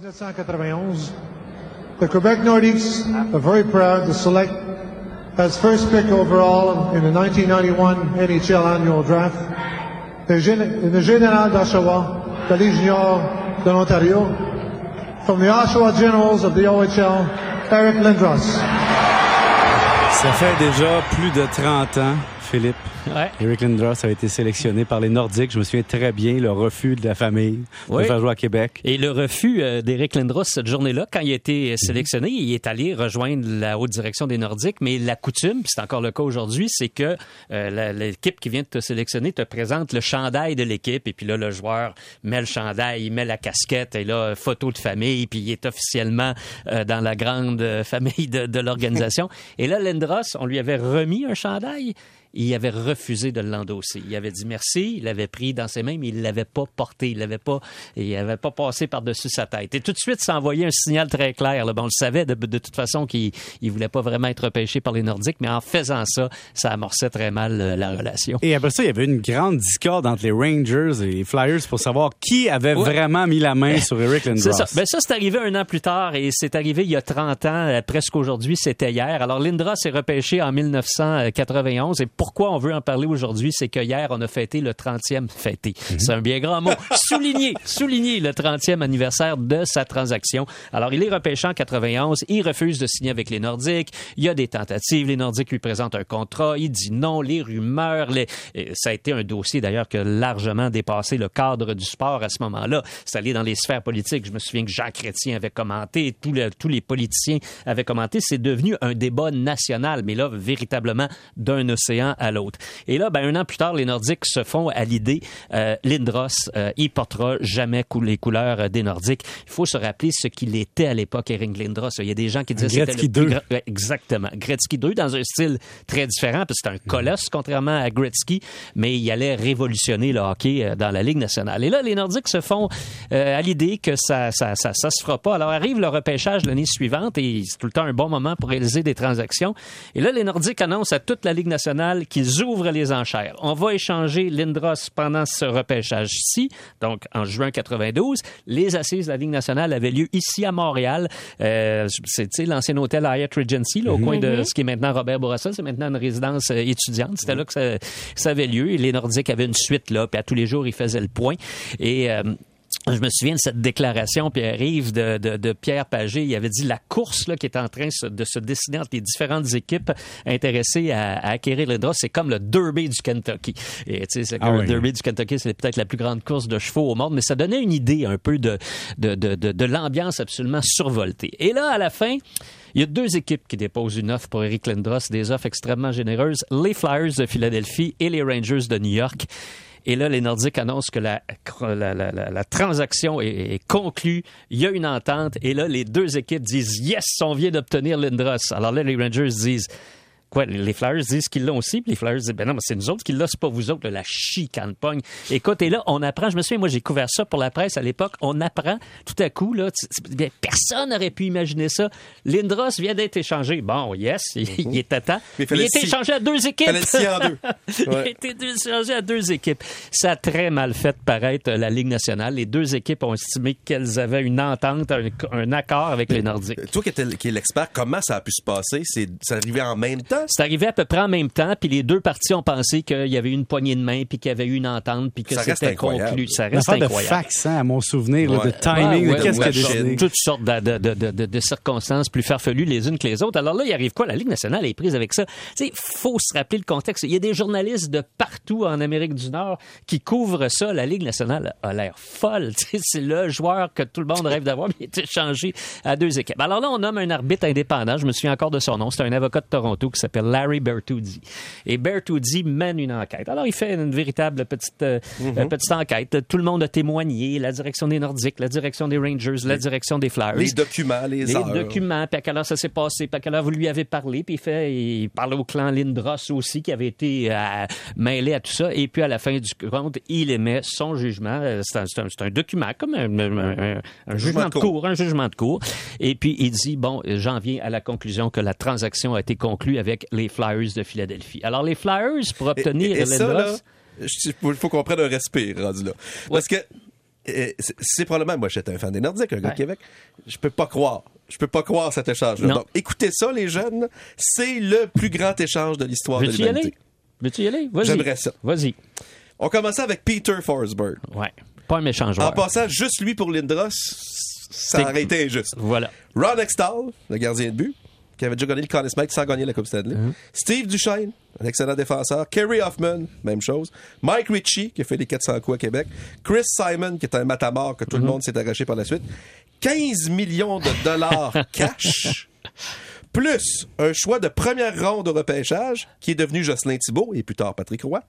1991, the Quebec Nordiques are very proud to select as first pick overall in the 1991 NHL annual draft the, the Général d'Oshawa, the Junior de l'Ontario, from the Oshawa Generals of the OHL, Eric Lindros. Ça fait déjà plus de 30 ans, Philippe. Ouais. Eric Lindros a été sélectionné par les Nordiques. Je me souviens très bien le refus de la famille Oui. de faire jouer à Québec. Et le refus euh, d'Éric Lindros cette journée-là, quand il a été sélectionné, il est allé rejoindre la haute direction des Nordiques. Mais la coutume, c'est encore le cas aujourd'hui, c'est que euh, l'équipe qui vient de te sélectionner te présente le chandail de l'équipe. Et puis là, le joueur met le chandail, il met la casquette, et là, photo de famille, puis il est officiellement euh, dans la grande euh, famille de, de l'organisation. et là, Lindros, on lui avait remis un chandail. Il avait refusé de l'endosser. Il avait dit merci, il l'avait pris dans ses mains, mais il l'avait pas porté, il l'avait pas, il avait pas passé par-dessus sa tête. Et tout de suite, ça envoyait un signal très clair. Là. Bon, on le savait de, de toute façon qu'il il voulait pas vraiment être repêché par les Nordiques, mais en faisant ça, ça amorçait très mal euh, la relation. Et après ça, il y avait une grande discorde entre les Rangers et les Flyers pour savoir qui avait vraiment mis la main sur Eric Lindros. C'est ça. Ben ça, c'est arrivé un an plus tard et c'est arrivé il y a 30 ans, euh, presque aujourd'hui, c'était hier. Alors, Lindros est repêché en 1991 et pourquoi on veut en parler aujourd'hui, c'est que hier, on a fêté le 30e fêté. C'est un bien grand mot. souligner, souligner le 30e anniversaire de sa transaction. Alors, il est repêché en 91, il refuse de signer avec les Nordiques. Il y a des tentatives, les Nordiques lui présentent un contrat, il dit non, les rumeurs, les... ça a été un dossier d'ailleurs qui a largement dépassé le cadre du sport à ce moment-là. C'est allé dans les sphères politiques. Je me souviens que Jean Chrétien avait commenté, tous, le- tous les politiciens avaient commenté. C'est devenu un débat national, mais là, véritablement d'un océan à l'autre. Et là, ben, un an plus tard, les Nordiques se font à l'idée, euh, Lindros, euh, il portera jamais cou- les couleurs euh, des Nordiques. Il faut se rappeler ce qu'il était à l'époque, Eric Lindros. Il y a des gens qui disaient que c'était le plus 2. grand- Ouais, exactement. Gretzky 2 dans un style très différent, parce que c'est un colosse contrairement à Gretzky, mais il allait révolutionner le hockey euh, dans la Ligue nationale. Et là, les Nordiques se font euh, à l'idée que ça, ça, ça, ça se fera pas. Alors arrive le repêchage l'année suivante et c'est tout le temps un bon moment pour réaliser des transactions. Et là, les Nordiques annoncent à toute la Ligue nationale qu'ils ouvrent les enchères. On va échanger Lindros pendant ce repêchage-ci, donc en juin 92. Les assises de la Ligue nationale avaient lieu ici à Montréal. Euh, c'est l'ancien hôtel Hyatt Regency, là, au coin de ce qui est maintenant Robert Bourassa. C'est maintenant une résidence euh, étudiante. C'était là que ça, ça avait lieu. Et les Nordiques avaient une suite là, puis à tous les jours, ils faisaient le point. Et euh, je me souviens de cette déclaration, arrive de, de, de Pierre Pagé. Il avait dit la course là, qui est en train de se dessiner entre les différentes équipes intéressées à, à acquérir les draps. C'est comme le Derby du Kentucky. Et tu sais, c'est Ah oui. le Derby du Kentucky, c'est peut-être la plus grande course de chevaux au monde, mais ça donnait une idée un peu de, de, de, de, de l'ambiance absolument survoltée. Et là, à la fin, il y a deux équipes qui déposent une offre pour Eric Lindros, des offres extrêmement généreuses, les Flyers de Philadelphie et les Rangers de New York. Et là, les Nordiques annoncent que la, la, la, la- transaction est, est conclue. Il y a une entente. Et là, les deux équipes disent Yes, on vient d'obtenir Lindros. Alors là, les Rangers disent Quoi, les Flyers disent qu'ils l'ont aussi, puis les Flyers disent, ben non, mais c'est nous autres qui l'ont, c'est pas vous autres, la chicane pogne. Écoute, et là, on apprend, je me souviens, moi, j'ai couvert ça pour la presse à l'époque, on apprend tout à coup, là, bien, personne n'aurait pu imaginer ça. Lindros vient d'être échangé. Bon, yes, il, il est à temps. Mais il il a été le scier. échangé à deux équipes. En deux. il a été échangé à deux équipes. Ça a très mal fait paraître la Ligue nationale. Les deux équipes ont estimé qu'elles avaient une entente, un, un accord avec les Nordiques. Toi qui, es l'expert, comment ça a pu se passer? C'est arrivé en même temps? C'est arrivé à peu près en même temps, puis les deux parties ont pensé qu'il y avait eu une poignée de main, puis qu'il y avait eu une entente, puis que c'était incroyable. conclu. Ça reste affaire de incroyable. fax, hein, à mon souvenir, là, Ouais. de timing, Ouais, de qu'est-ce a. Toutes sortes de, de, de, de, de circonstances plus farfelues les unes que les autres. Alors là, il arrive quoi? La Ligue nationale est prise avec ça. Tu sais, faut se rappeler le contexte. Il y a des journalistes de partout en Amérique du Nord qui couvrent ça. La Ligue nationale a l'air folle. Tu sais, c'est le joueur que tout le monde rêve d'avoir, mais il est échangé à deux équipes. Alors là, on nomme un arbitre indépendant. Je me souviens encore de son nom. C'est un avocat de Toronto qui s'appelle Larry Bertuzzi. Et Bertuzzi mène une enquête. Alors, il fait une véritable petite, euh, euh, petite enquête. Tout le monde a témoigné. La direction des Nordiques, la direction des Rangers, la direction des Flyers Les documents, les, les heures. documents, puis à quelle heure ça s'est passé, puis à quelle heure vous lui avez parlé, puis il fait, il parle au clan Lindros aussi, qui avait été euh, mêlé à tout ça, et puis à la fin du compte, il émet son jugement. C'est un, c'est un- document, comme un, un- un- un jugement de un jugement de cour, et puis il dit, bon, j'en viens à la conclusion que la transaction a été conclue avec les Flyers de Philadelphie. Alors les Flyers, pour obtenir là, il faut qu'on prenne un respire rendu là. Parce que euh, c'est- probablement, moi j'étais un fan des Nordiques, un gars Ouais. de Québec. Je peux pas croire. Je peux pas croire cet échange-là. Donc, écoutez ça, les jeunes. C'est le plus grand échange de l'histoire de Veux-tu y aller? l'humanité. Veux-tu y aller? Vas-y. J'aimerais ça. Vas-y. On commençait avec Peter Forsberg. Ouais. Pas un méchant En joueur. passant juste lui pour Lindros, ça aurait été injuste. Voilà. Ron Extall, le gardien de but, qui avait déjà gagné le Conn Smythe sans gagner la Coupe Stanley. Mm-hmm. Steve Duchesne, un excellent défenseur. Kerry Hoffman, même chose. Mike Ritchie, qui a fait les 400 coups à Québec. Chris Simon, qui est un matamor que tout le monde s'est arraché par la suite. 15 millions de dollars cash. Plus un choix de première ronde au repêchage, qui est devenu Jocelyn Thibault et plus tard Patrick Roy.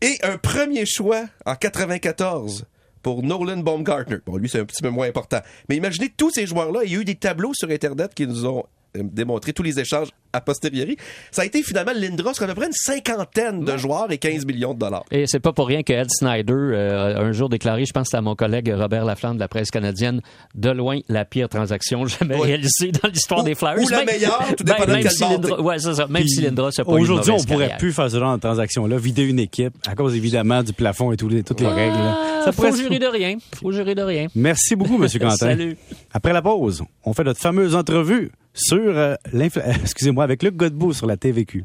Et un premier choix en 94 pour Nolan Baumgartner. Bon, lui, c'est un petit peu moins important. Mais imaginez tous ces joueurs-là. Il y a eu des tableaux sur Internet qui nous ont euh, démontré tous les échanges a posteriori. Ça a été finalement Lindros, à peu près une cinquantaine de joueurs et 15 millions de dollars. Et c'est pas pour rien que Ed Snyder euh, a un jour déclaré, je pense à mon collègue Robert Laflamme de la presse canadienne, de loin la pire transaction jamais réalisée dans l'histoire Ou- des Flyers. ou la Même- meilleure, tout ben, dépendant de même si Lindros- t'es. ouais, c'est ça. Même Puis si Lindros a pas Aujourd'hui, on pourrait carrière. plus faire ce genre de transaction-là, vider une équipe, à cause évidemment du plafond et les- toutes les règles. là. Ah, Ça faut se- jurer de rien. Faut jurer de rien. Merci beaucoup, M. Quentin. Salut. Après la pause, on fait notre fameuse entrevue sur euh, l'infla- excusez-moi, avec Luc Godbout sur la TVQ.